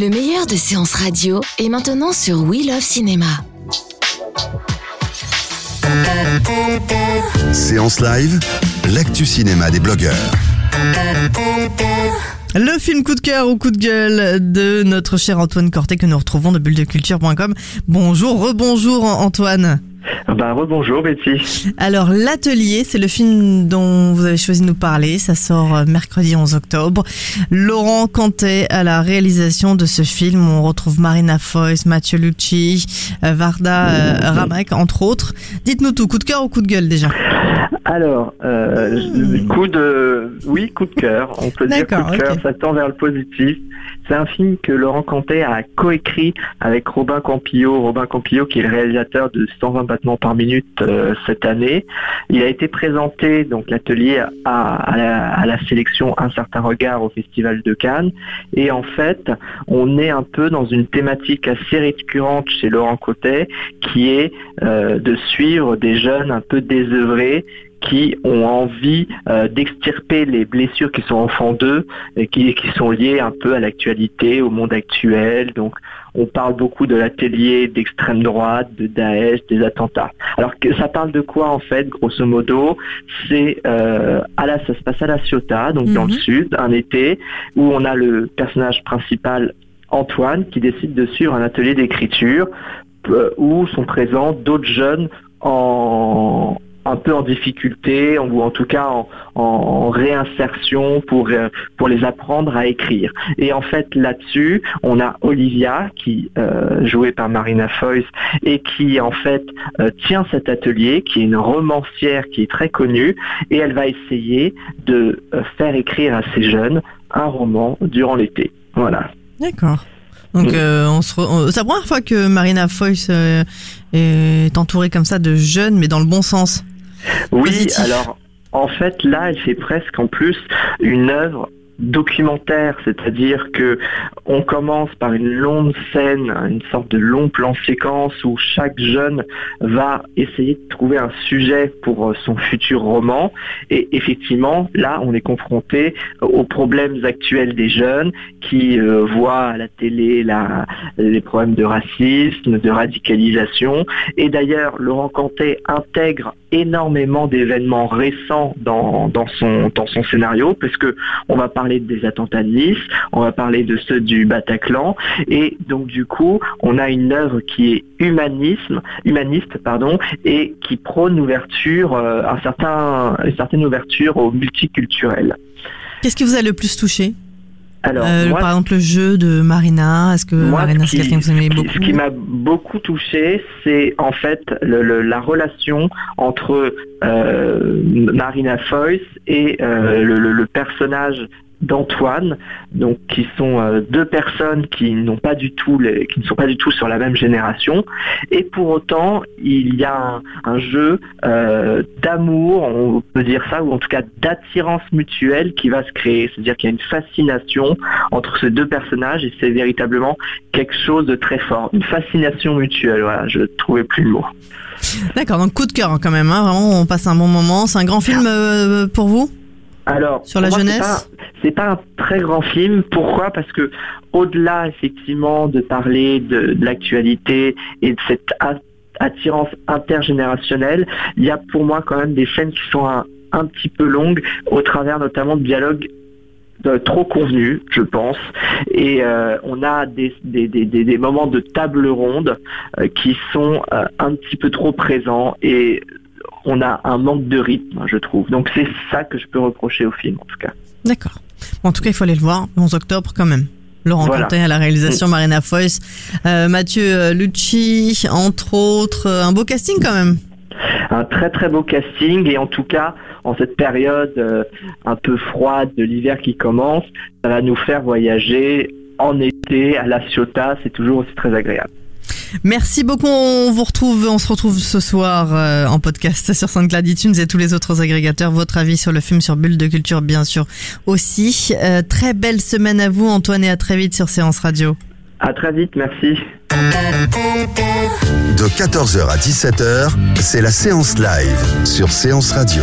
Le meilleur de séances radio est maintenant sur We Love Cinéma. Séance live, l'actu cinéma des blogueurs. Le film coup de cœur ou coup de gueule de notre cher Antoine Corté que nous retrouvons de bulledeculture.com. Bonjour, rebonjour Antoine. Rebonjour Betty. Alors, L'Atelier, c'est le film dont vous avez choisi de nous parler. Ça sort euh, mercredi 11 octobre. Laurent Cantet à la réalisation de ce film. On retrouve Marina Foïs, Mathieu Lucci, euh, Varda euh, Ramek, entre autres. Dites-nous tout, coup de cœur ou coup de gueule déjà? Alors, euh, coup de, oui, coup de cœur. On peut dire coup de cœur. Ça tend vers le positif. C'est un film que Laurent Cantet a coécrit avec Robin Campillo. Robin Campillo, qui est le réalisateur de 120 battements par minute euh, cette année. Il a été présenté, donc l'atelier, à, à la, à la sélection Un certain regard au Festival de Cannes. Et en fait, on est un peu dans une thématique assez récurrente chez Laurent Cantet, qui est euh, de suivre des jeunes un peu désœuvrés qui ont envie euh, d'extirper les blessures qui sont en fond d'eux et qui, qui sont liées un peu à l'actualité, au monde actuel. Donc on parle beaucoup de l'atelier d'extrême droite, de Daesh, des attentats. Alors que ça parle de quoi en fait, grosso modo? C'est euh, à la, ça se passe à La Ciotat, donc dans le Mhm. sud, un été, où on a le personnage principal Antoine qui décide de suivre un atelier d'écriture euh, où sont présents d'autres jeunes en un peu en difficulté ou en tout cas en, en réinsertion pour euh, pour les apprendre à écrire. Et en fait là-dessus, on a Olivia qui euh, jouée par Marina Foïs et qui en fait euh, tient cet atelier, qui est une romancière qui est très connue et elle va essayer de faire écrire à ces jeunes un roman durant l'été. Voilà. D'accord. Donc, euh, on se re- c'est la première fois que Marina euh, est entourée comme ça de jeunes, mais dans le bon sens. Oui, Positif. alors en fait là, elle fait presque en plus une œuvre documentaire, c'est-à-dire que on commence par une longue scène, une sorte de long plan séquence où chaque jeune va essayer de trouver un sujet pour euh, son futur roman. Et effectivement là on est confronté aux problèmes actuels des jeunes qui euh, voient à la télé les problèmes de racisme, de radicalisation. Et d'ailleurs Laurent Cantet intègre énormément d'événements récents dans, son, scénario, parce on va parler des attentats de Nice, on va parler de ceux du Bataclan, et donc du coup, on a une œuvre qui est humanisme, humaniste pardon, et qui prône l'ouverture, euh, un certain, une certaine ouverture au multiculturel. Qu'est-ce qui vous a le plus touché? Alors, Euh, moi, Par exemple, le jeu de Marina. Est-ce que Moi, Marina, c'est quelqu'un que vous aimez beaucoup Ce qui m'a beaucoup touché, c'est en fait le- le- la relation entre euh, Marina Foïs et euh, le personnage d'Antoine, donc qui sont euh, deux personnes qui n'ont pas du tout les, qui ne sont pas du tout sur la même génération, et pour autant il y a un, un jeu euh, d'amour, on peut dire ça, ou en tout cas d'attirance mutuelle qui va se créer, c'est-à-dire qu'il y a une fascination entre ces deux personnages et c'est véritablement quelque chose de très fort, une fascination mutuelle. Voilà, je trouvais plus le mot. D'accord, donc coup de cœur hein, quand même. Hein, vraiment, on passe un bon moment. C'est un grand film euh, pour vous? Alors, Sur la jeunesse? C'est pas, un très grand film. Pourquoi? Parce que au-delà effectivement de parler de, l'actualité et de cette attirance intergénérationnelle, il y a pour moi quand même des scènes qui sont un, petit peu longues, au travers notamment de dialogues euh, trop convenus, je pense. Et euh, on a des, moments de table ronde euh, qui sont un petit peu trop présents et on a un manque de rythme, je trouve. Donc c'est ça que je peux reprocher au film, en tout cas. D'accord. Bon, en tout cas, il faut aller le voir. le 11 octobre quand même. Laurent Voilà. À la réalisation, Marina Foïs, euh, Mathieu euh, Lucci, entre autres. Euh, Un beau casting quand même. Un très très beau casting et en tout cas, en cette période euh, un peu froide de l'hiver qui commence, ça va nous faire voyager en été à La Ciotat, c'est toujours aussi très agréable. Merci beaucoup. On vous retrouve, on se retrouve ce soir euh, en podcast sur SoundCloud iTunes et tous les autres agrégateurs. Votre avis sur le film sur Bulle de Culture, bien sûr, aussi. Euh, très belle semaine à vous, Antoine, et à très vite sur Séance Radio. À très vite, merci. De 14h à 17h, c'est la séance live sur Séance Radio.